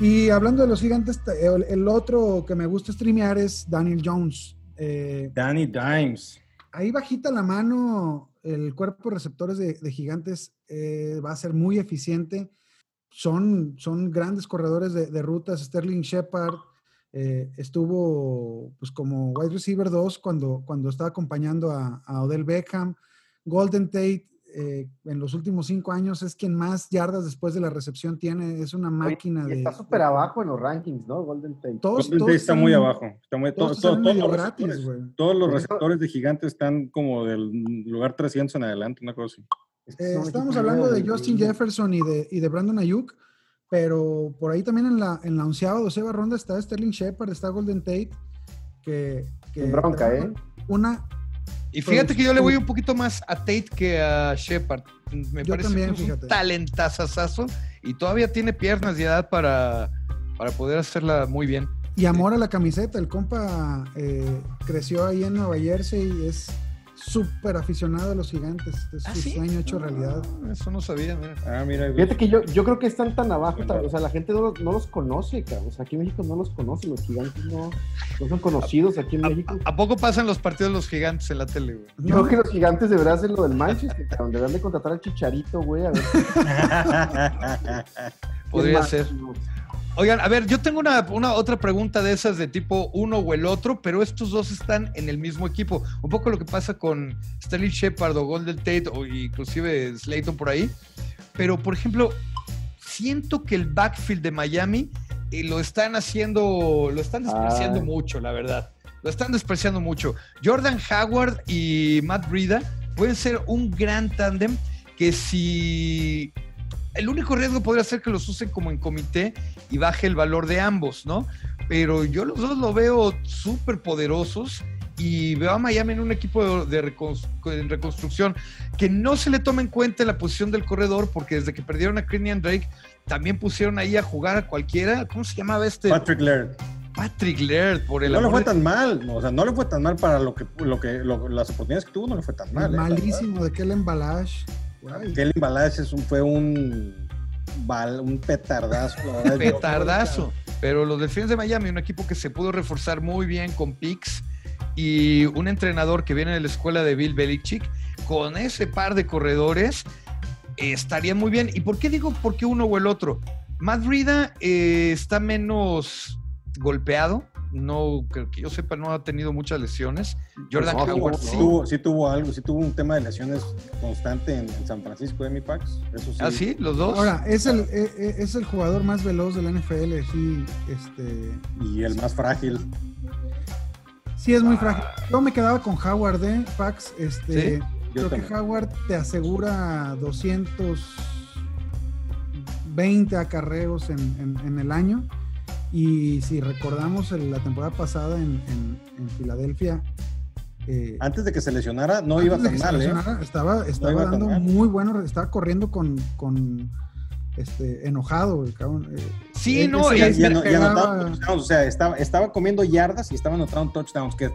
Y hablando de los gigantes, el, el, otro que me gusta streamear es Daniel Jones. Eh, Danny Dimes. Ahí bajita la mano, el cuerpo de receptores de, de gigantes eh, va a ser muy eficiente. Son, son grandes corredores de, de rutas. Sterling Shepard eh, estuvo pues, como wide receiver 2 cuando, cuando estaba acompañando a, a Odell Beckham. Golden Tate eh, en los últimos cinco años es quien más yardas después de la recepción tiene. Es una máquina Oye, de. Está súper abajo en los rankings, ¿no? Golden Tate. Todos, Golden Tate está muy abajo. Está muy, todos, todo, todos, los gratis, receptores, todos los receptores de gigantes están como del lugar 300 en adelante, una cosa así. Eh, estamos hablando de Justin Jefferson y de, y de Brandon Ayuk, pero por ahí también en la, en la onceava, doceava ronda está Sterling Shepard, está Golden Tate, que. que bronca, ¿eh? Una y fíjate que yo le voy un poquito más a Tate que a Shepard. Me yo parece también, que es fíjate. un talentazazazo y todavía tiene piernas y edad para, para poder hacerla muy bien. Y amor a la camiseta. El compa eh, creció ahí en Nueva Jersey y es súper aficionado a los gigantes. Es ¿Ah, su sí? sueño hecho realidad. Ah, Eso no sabía, mira. Ah, mira. Fíjate que yo, yo creo que están tan abajo, o sea, la gente no, los- no los conoce, cabrón. O sea, aquí en México no los conoce, los gigantes no, no son conocidos aquí en ¿A, México. a- a poco pasan los partidos de los gigantes en la tele, güey? Yo creo que los gigantes deberían hacer lo del Manchester, cabrón. Deberían de contratar al Chicharito, güey. A ver. Podría ¿Quién ser. más? Oigan, a ver, yo tengo una, una otra pregunta de esas de tipo uno o el otro, pero estos dos están en el mismo equipo. Un poco lo que pasa con Sterling Shepard o Golden Tate o inclusive Slayton por ahí. Pero, por ejemplo, siento que el backfield de Miami eh, lo están haciendo, lo están despreciando Ay. mucho, la verdad. Lo están despreciando mucho. Jordan Howard y Matt Breida pueden ser un gran tándem que si el único riesgo podría ser que los usen como en comité y baje el valor de ambos, ¿no? Pero yo los dos lo veo súper poderosos y veo a Miami en un equipo de, en reconstrucción que no se le toma en cuenta la posición del corredor porque desde que perdieron a Kenyan Drake también pusieron ahí a jugar a cualquiera. ¿Cómo se llamaba este? Patrick Laird. Patrick Laird, por el No le amor fue de- tan mal, o sea, no le fue tan mal para lo que, lo que lo- las oportunidades que tuvo, no le fue tan mal. ¿eh? Malísimo de Kellen Balash. Ay, Kellen Balazs fue un, un petardazo. petardazo. Pero los Delfines de Miami, un equipo que se pudo reforzar muy bien con picks y un entrenador que viene de la escuela de Bill Belichick, con ese par de corredores, eh, estaría muy bien. ¿Y por qué digo por qué uno o el otro? Matt Rida eh, está menos golpeado. No, creo que yo sepa, no ha tenido muchas lesiones. Jordan No, Howard Sí sí. tuvo, sí tuvo algo, sí tuvo un tema de lesiones constante en, en San Francisco de mi Pax. Eso sí. ¿Ah, sí? ¿Los dos? Ahora, es el, e- e- es el jugador más veloz de la NFL, sí, este, Y el más frágil. sí es muy frágil. Yo me quedaba con Howard, ¿eh? Pax, este, Sí, yo creo que. Howard te asegura 220 acarreos en, en- en el año. Y si recordamos el- la temporada pasada en, en- en Filadelfia, eh, Antes de que se lesionara, no antes iba tan mal, ¿eh? Estaba, estaba dando muy bueno, estaba corriendo con, con este, enojado, el cabrón. eh, Sí, él- no, ese y- Y, güey y ano- y pegaba- anotaba touchdowns, o sea, estaba, estaba comiendo yardas y estaba anotando touchdowns, que es.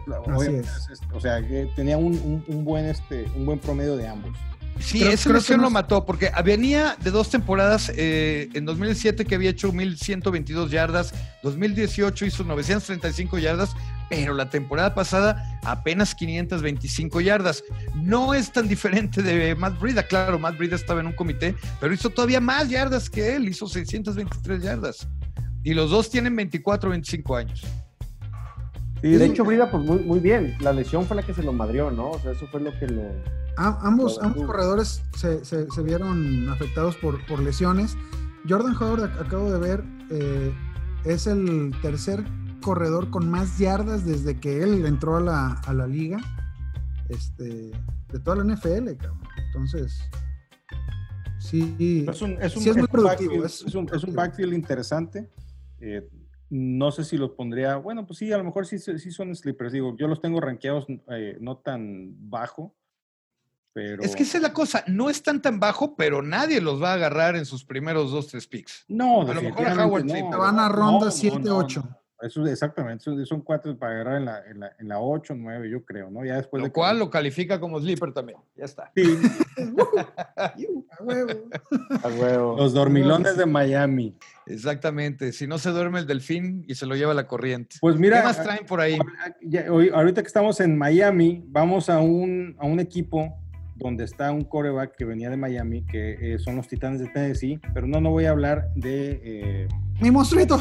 es- es- o sea, que tenía un, un- un buen este, un buen promedio de ambos. Sí, Creo- esa creo que no lo mató porque venía de dos temporadas eh, en 2007 que había hecho 1122 yardas, 2018 hizo 935 yardas, pero la temporada pasada apenas 525 yardas. No es tan diferente de Matt Brida. Claro, Matt Brida estaba en un comité, pero hizo todavía más yardas que él, hizo 623 yardas. Y los dos tienen 24 25 años. De hecho, Brida, pues muy, muy bien. La lesión fue la que se lo madrió, ¿no? O sea, eso fue lo que lo. ambos, ambos corredores se, se, vieron afectados por, por lesiones. Jordan Howard, acabo de ver, eh, es el tercer corredor con más yardas desde que él entró a la, a la liga este, de toda la NFL, Entonces, sí, es, un, es, un, muy productivo. es, un, es, un, backfield interesante. Eh, no sé si los pondría, bueno, pues sí, a lo mejor sí, sí son sleepers. Digo, yo los tengo rankeados eh, no tan bajo, es que esa es la cosa, no están tan bajo, pero nadie los va a agarrar en sus primeros dos, tres picks. No, a lo mejor a Howard no, van a ronda 7, 8. Eso, exactamente, son, cuatro para agarrar en la, en, la, en la 8, 9, yo creo, ¿no? Ya después lo cual lo califica como sleeper también, ya está. Sí. a huevo. A huevo. Los dormilones de Miami. Exactamente, si no se duerme el delfín y se lo lleva la corriente. Pues mira, ¿qué más traen por ahí? ahorita que estamos en Miami, vamos a un, a un equipo donde está un coreback que venía de Miami, que eh, son los Titanes de Tennessee, pero no, no voy a hablar de... Eh, Mi monstruito.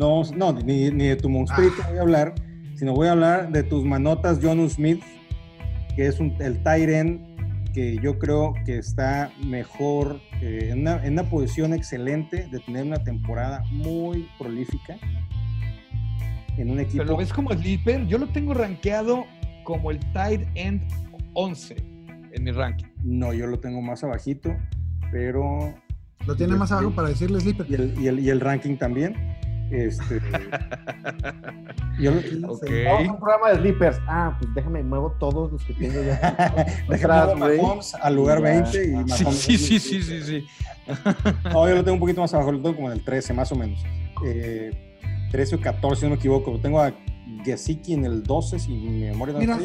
No, no, ni, de tu monstruito ah. voy a hablar, sino voy a hablar de tus manotas John Smith, que es un, el Tyren que yo creo que está mejor, eh, en, una, en, una, posición excelente de tener una temporada muy prolífica en un equipo. Pero lo ves como sleeper, yo lo tengo rankeado como el tight end 11 en mi ranking. No, yo lo tengo más abajito, pero... Lo tiene más abajo para decirle sleeper. Y el, y el, y el ranking también. Este, yo, okay. Vamos a un programa de sleepers. Ah, pues déjame, muevo todos los que tengo ya. déjame al lugar 20 y sí, sí, sí, sí, sí, No, yo lo tengo un poquito más abajo, lo tengo como en el 13 más o menos. Eh, 13 o 14, si no me equivoco. Lo tengo a Gesicki en el 12, si mi memoria no Mira,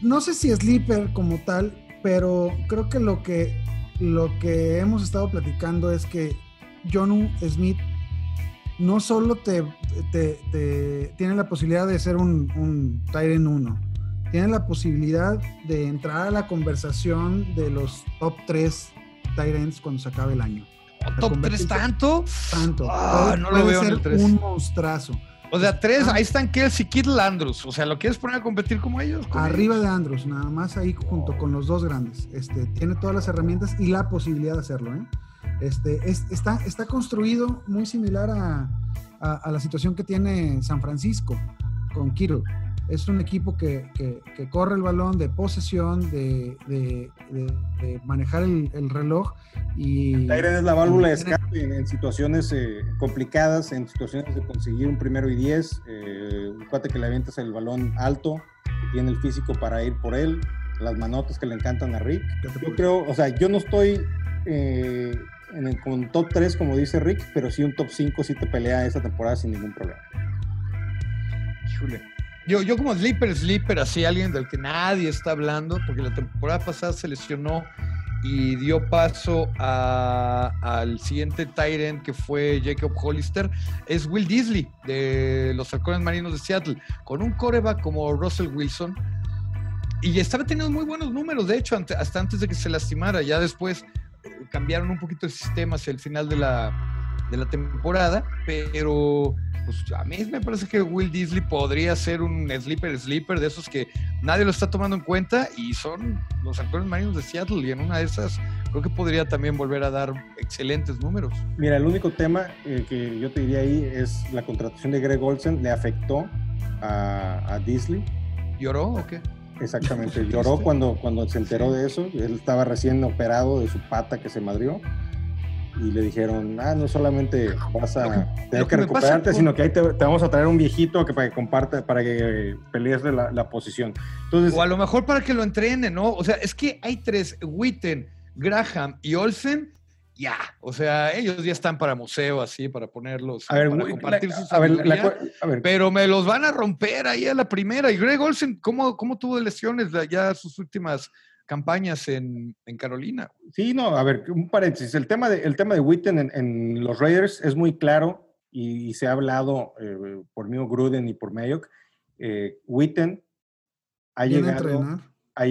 No sé si sleeper como tal, pero creo que lo que, lo que hemos estado platicando es que John Smith no solo te, tiene la posibilidad de ser un, un Tyrant 1, tiene la posibilidad de entrar a la conversación de los top 3 Tyrants cuando se acabe el año. ¿Top 3 tanto? Tanto. Ah, no lo veo en el 3. Un monstruazo. O sea, tres, ahí están Kelsey, Kittle, Andrews. O sea, ¿lo quieres poner a competir como ellos? Arriba de Andrews, nada más ahí junto con los dos grandes. Este, tiene todas las herramientas y la posibilidad de hacerlo. ¿eh? Este, está, está construido muy similar a, a, la situación que tiene San Francisco con Kittle es un equipo que, corre el balón de posesión, de, manejar el, reloj. Y, Tyren es la válvula de escape en, situaciones eh, complicadas, en situaciones de conseguir un primero y diez, eh, un cuate que le avientas el balón alto, que tiene el físico para ir por él, las manotas que le encantan a Rick. Yo creo, o sea, yo no estoy eh, en el, con top 3 como dice Rick, pero sí un top 5 si te pelea esta temporada sin ningún problema. Híjole. Yo, yo como sleeper, sleeper, así alguien del que nadie está hablando, porque la temporada pasada se lesionó y dio paso al siguiente Tyrant que fue Jacob Hollister, es Will Disley de los Halcones Marinos de Seattle, con un coreback como Russell Wilson. Y estaba teniendo muy buenos números, de hecho, hasta antes de que se lastimara. Ya después cambiaron un poquito el sistema hacia el final de la, de la temporada, pero pues a mí me parece que Will Disley podría ser un sleeper sleeper de esos que nadie lo está tomando en cuenta y son los actores marinos de Seattle y en una de esas creo que podría también volver a dar excelentes números. Mira, el único tema eh, que yo te diría ahí es la contratación de Greg Olsen le afectó a, a Disley. ¿Lloró o qué? Exactamente, lloró cuando, cuando se enteró de eso. Él estaba recién operado de su pata que se madrió y le dijeron, ah, no solamente vas a tener que, recuperarte, sino que ahí te, vamos a traer un viejito que para que comparte, para que pelees la, la, posición. Entonces, o a lo mejor para que lo entrene, ¿no? O sea, es que hay tres, Witten, Graham y Olsen, ya, o sea, ellos ya están para museo, así, para ponerlos, a ver, para compartir sus a ver, pero me los van a romper ahí a la primera. Y Greg Olsen, ¿cómo, cómo tuvo lesiones ya sus últimas campañas en, Carolina. Sí, no, a ver, un paréntesis. El tema de, el tema de Witten en, los Raiders es muy claro y, se ha hablado eh, por Mio Gruden y por Mayock. eh, Witten ha llegado, ha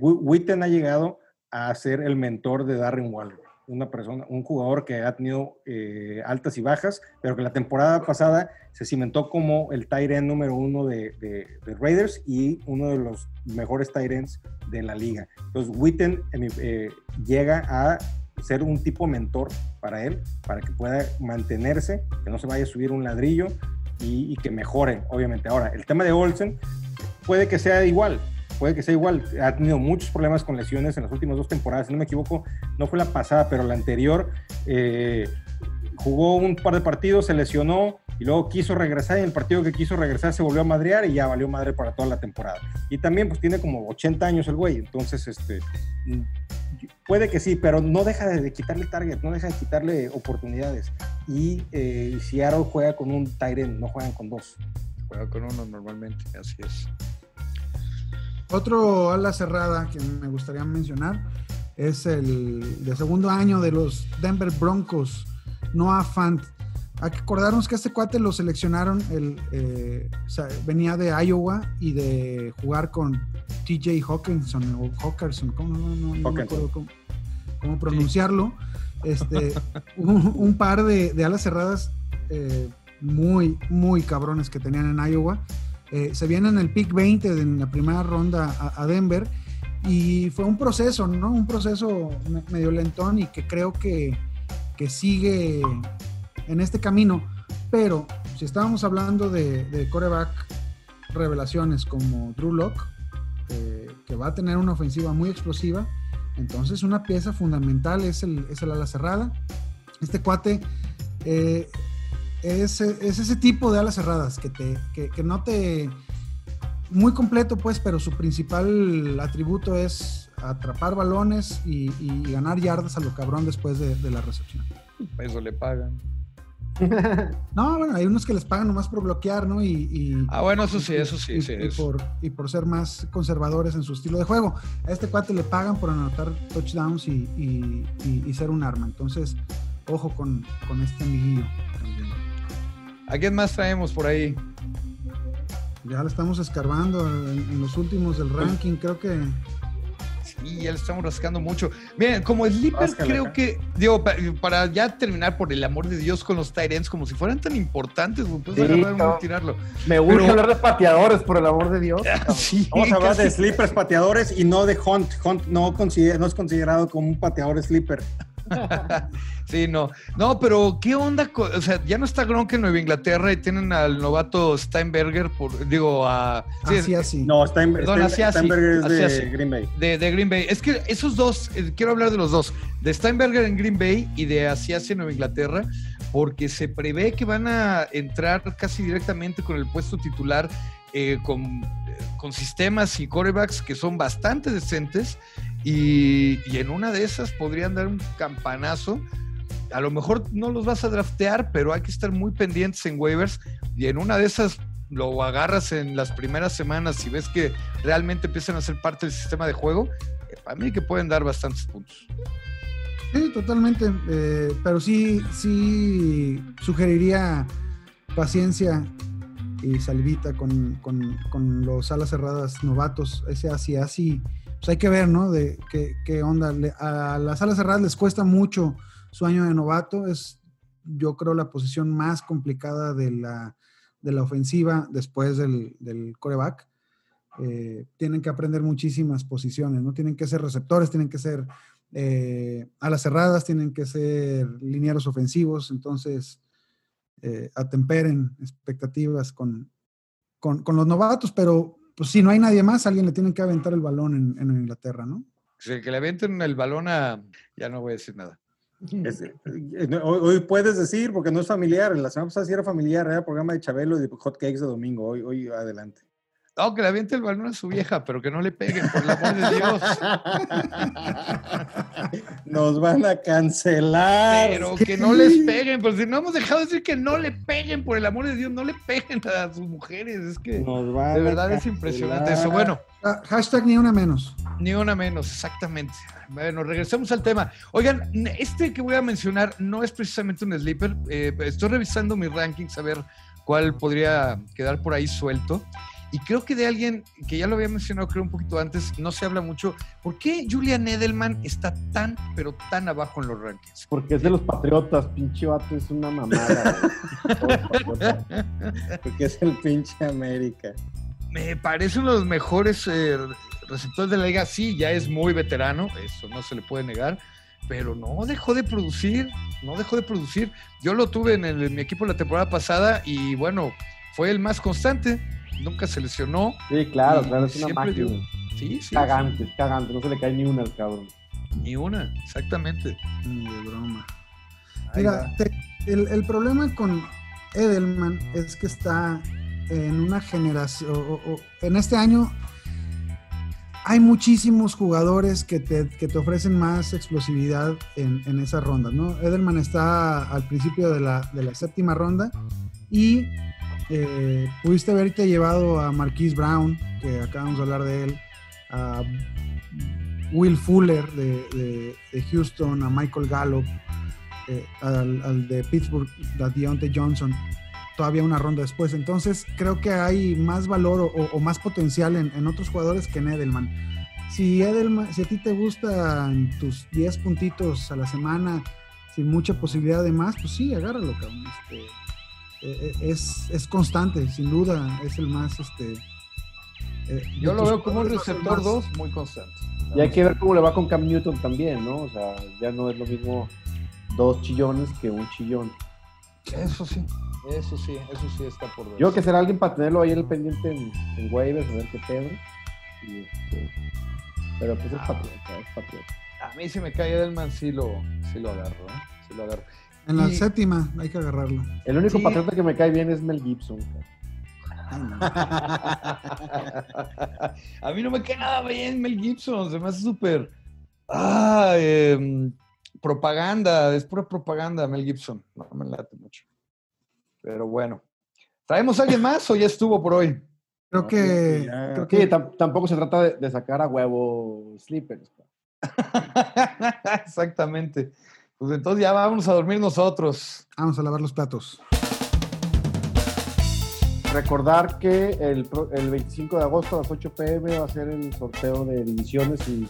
Witten ha llegado a ser el mentor de Darren Waller, una persona, un jugador que ha tenido eh, altas y bajas, pero que la temporada pasada se cimentó como el tight end número uno de, de- de Raiders y uno de los mejores tight ends de la liga. Entonces, Witten eh, llega a ser un tipo mentor para él, para que pueda mantenerse, que no se vaya a subir un ladrillo y, y que mejore, obviamente. Ahora, el tema de Olsen puede que sea igual, puede que sea igual. Ha tenido muchos problemas con lesiones en las últimas dos temporadas. Si no me equivoco, no fue la pasada, pero la anterior. eh, jugó un par de partidos, se lesionó y luego quiso regresar. Y en el partido que quiso regresar se volvió a madrear y ya valió madre para toda la temporada. Y también, pues tiene como 80 años el güey. Entonces, este. Puede que sí, pero no deja de, de quitarle target, no deja de quitarle oportunidades. Y eh, Seattle juega con un Tyrant, no juegan con dos. Juega con uno normalmente, así es. Otro ala cerrada que me gustaría mencionar es el de segundo año de los Denver Broncos, Noah Fant. Hay que acordarnos que este cuate lo seleccionaron, el, eh, o sea, venía de Iowa y de jugar con TJ Hawkinson o Hawkinson, ¿cómo, no, no- no me acuerdo cómo, cómo pronunciarlo. Este, un, un par de, de alas cerradas eh, muy, muy cabrones que tenían en Iowa. Eh, se viene en el pick 20 de- en la primera ronda a, Denver y fue un proceso, ¿no? Un proceso me- medio lentón y que creo que, que sigue en este camino. Pero si estábamos hablando de, de coreback revelaciones como Drew Lock, que va a tener una ofensiva muy explosiva, entonces una pieza fundamental es el, es el ala cerrada. Este cuate eh, es, es ese tipo de alas cerradas que, te, que, que no te... Muy completo, pues, pero su principal atributo es atrapar balones y, y ganar yardas a lo cabrón después de, de la recepción. Eso le pagan. No, bueno, hay unos que les pagan nomás por bloquear, ¿no? Y, y- Ah, bueno, eso sí, eso sí, y- sí, y es. por, y por ser más conservadores en su estilo de juego. A este cuate le pagan por anotar touchdowns y, y- y- y ser un arma. Entonces, ojo con, con este amiguillo también. ¿A quién más traemos por ahí? Ya lo estamos escarbando en, en los últimos del ranking. Creo que Sí, ya le estamos rascando mucho. Miren, como sleeper, creo acá. que, digo, pa- para ya terminar, por el amor de Dios, con los Tyrants, como si fueran tan importantes, puedes Sí, agarrar uno no. y tirarlo. Me Pero- hablar de pateadores, por el amor de Dios. Sí, Vamos a hablar casi. de sleepers pateadores y no de Hunt. Hunt no, consider- no es considerado como un pateador sleeper. Sí, no. No, pero ¿qué onda? O sea, ya no está Gronk en Nueva Inglaterra y tienen al novato Steinberger, por, digo, a... sí, así, así. No, Stein, Perdón, Stein- así así, Steinberger es así de así. Green Bay. de, de Green Bay. Es que esos dos, eh, quiero hablar de los dos, de Steinberger en Green Bay y de Asiasia en Nueva Inglaterra, porque se prevé que van a entrar casi directamente con el puesto titular eh, con, con sistemas y corebacks que son bastante decentes y, y en una de esas podrían dar un campanazo. A lo mejor no los vas a draftear, pero hay que estar muy pendientes en waivers y en una de esas lo agarras en las primeras semanas y ves que realmente empiezan a ser parte del sistema de juego, eh, para mí que pueden dar bastantes puntos. Sí, totalmente. eh, pero sí, sí sugeriría paciencia y salivita con, con- con los alas cerradas novatos, ese así, así. Pues hay que ver, ¿no? De qué, qué onda. A las alas cerradas les cuesta mucho su año de novato. Es, yo creo, la posición más complicada de la, de la ofensiva después del, del coreback. Eh, tienen que aprender muchísimas posiciones, ¿no? Tienen que ser receptores, tienen que ser eh, alas cerradas, tienen que ser linieros ofensivos, entonces eh, atemperen expectativas con, con, con los novatos, pero pues si no hay nadie más, alguien le tiene que aventar el balón en, en Inglaterra, ¿no? Si el que le avienten el balón a... Ya no voy a decir nada. Es- eh, hoy, hoy puedes decir, porque no es familiar. La semana pasada sí era familiar, era programa de Chabelo y de Hot Cakes de domingo. Hoy, hoy adelante. No, que le aviente el balón a su vieja, pero que no le peguen, por el amor de Dios. Nos van a cancelar. Pero que no les peguen, pues si no hemos dejado de decir que no le peguen, por el amor de Dios, no le peguen a sus mujeres. Es que Nos van de a verdad es impresionante eso. Bueno, Ah, hashtag ni una menos. Ni una menos, exactamente. Bueno, regresemos al tema. Oigan, este que voy a mencionar no es precisamente un sleeper. Eh, estoy revisando mis rankings a ver cuál podría quedar por ahí suelto. Y creo que de alguien que ya lo había mencionado, creo un poquito antes, no se habla mucho. ¿Por qué Julian Edelman está tan, pero tan abajo en los rankings? Porque es de los patriotas, pinche vato, es una mamada. Porque es el pinche América. Me parece uno de los mejores eh, receptores de la liga. Sí, ya es muy veterano, eso no se le puede negar, pero no dejó de producir, no dejó de producir. Yo lo tuve en, el, en mi equipo la temporada pasada y bueno, fue el más constante nunca se lesionó. Sí, claro, claro, es una máquina. Dio... Sí, sí. Cagante, sí. cagante, no se le cae ni una al cabrón. Ni una, exactamente. Ni de broma. Mira, te, el, el, problema con Edelman es que está en una generación, o, o, en este año hay muchísimos jugadores que te, que te ofrecen más explosividad en, en esas rondas, ¿no? Edelman está al principio de la, de la séptima ronda y eh, pudiste haberte llevado a Marquise Brown, que acabamos de hablar de él, a Will Fuller de, Houston, a Michael Gallup, eh, al, de Pittsburgh, a Deontay Johnson, todavía una ronda después. Entonces creo que hay más valor o, o más potencial en, en, otros jugadores que en Edelman. Si, Edelman, si a ti te gustan tus 10 puntitos a la semana, sin mucha posibilidad de más, pues sí, agárralo, cabrón. Este, es, es, constante, sin duda, es el más, este... Eh, Yo lo veo como un receptor 2 muy constante. Y hay que ver cómo le va con Cam Newton también, ¿no? O sea, ya no es lo mismo dos chillones que un chillón. Eso sí, eso sí, eso sí está por ver. Yo creo que será alguien para tenerlo ahí en el pendiente en, en waivers, a ver qué pedo. Y este, pero pues es Ah. patriota, es patriota. A mí si me cae Edelman sí lo, sí lo agarro, ¿eh? Sí lo agarro. En la Y- séptima hay que agarrarlo. El único Sí. patriota que me cae bien es Mel Gibson. a mí no me cae nada bien Mel Gibson, se me hace súper. Ah, em, propaganda, es pura propaganda Mel Gibson. No me late mucho. Pero bueno. ¿Traemos a alguien más o ya estuvo por hoy? Creo No, que, creo que tam- tampoco se trata de, de sacar a huevo sleepers. Exactamente. Pues entonces ya vamos a dormir nosotros. vamos a lavar los platos. Recordar que el, el 25 de agosto a las 8 pm va a ser el sorteo de divisiones y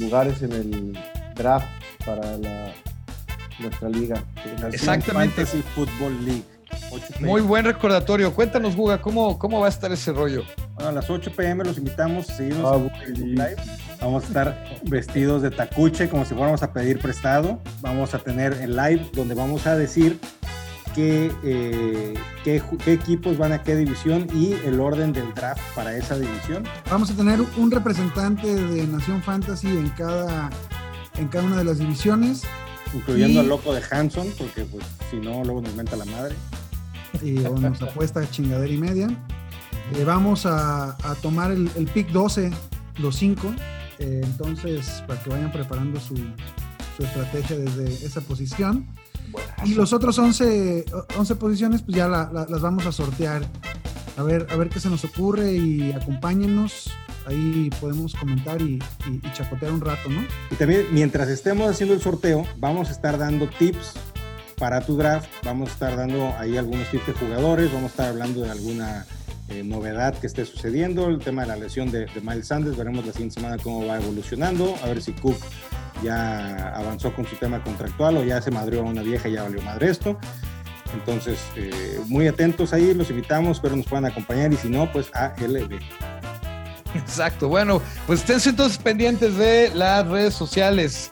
lugares en el draft para la, nuestra liga. Exactamente. Fantasy Football League. 8 p.m. Muy buen recordatorio. Cuéntanos, Guga, ¿cómo, cómo va a estar ese rollo? Bueno, a las 8 pm los invitamos a seguirnos Ah, en Facebook Live. Vamos a estar vestidos de tacuche como si fuéramos a pedir prestado. Vamos a tener el live donde vamos a decir qué, eh, qué equipos van a qué división y el orden del draft para esa división. Vamos a tener un representante de Nación Fantasy en cada, en cada una de las divisiones Incluyendo Y- al loco de Hanson, porque pues si no, luego nos menta la madre. Y o nos apuesta chingadera y media. Eh, vamos a, a tomar el, el pick 12, los 5. entonces, para que vayan preparando su, su estrategia desde esa posición. Y los otros 11, 11 posiciones, pues ya la- la- las vamos a sortear. A ver, a ver qué se nos ocurre y acompáñennos. Ahí podemos comentar y, y- y chacotear un rato, ¿no? Y también, mientras estemos haciendo el sorteo, vamos a estar dando tips para tu draft. Vamos a estar dando ahí algunos tips de jugadores. Vamos a estar hablando de alguna eh, novedad que esté sucediendo. El tema de la lesión de, de Miles Sanders. Veremos la siguiente semana cómo va evolucionando. A ver si Cook ya avanzó con su tema contractual o ya se madrió a una vieja y ya valió madre esto. Entonces, eh, muy atentos ahí, los invitamos, espero nos puedan acompañar y si no, pues a LB. Exacto. Bueno, pues estén entonces pendientes de las redes sociales,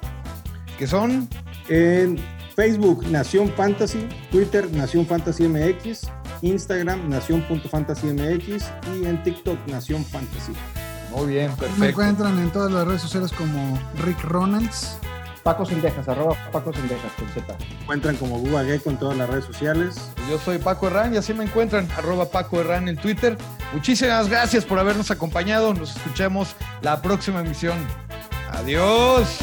que son En Facebook, Nación Fantasy, Twitter, Nación Fantasy MX, Instagram, Nación.fantasymx y en TikTok, Nación Fantasy. muy bien, Me perfecto. encuentran en todas las redes sociales como Rick Ronalds. Paco Sendejas, arroba Paco Sendejas con Z. Encuentran como Guga Gecko en todas las redes sociales. Yo soy Paco Herrán y así me encuentran, arroba Paco Herrán en Twitter. Muchísimas gracias por habernos acompañado. Nos escuchamos la próxima emisión. Adiós.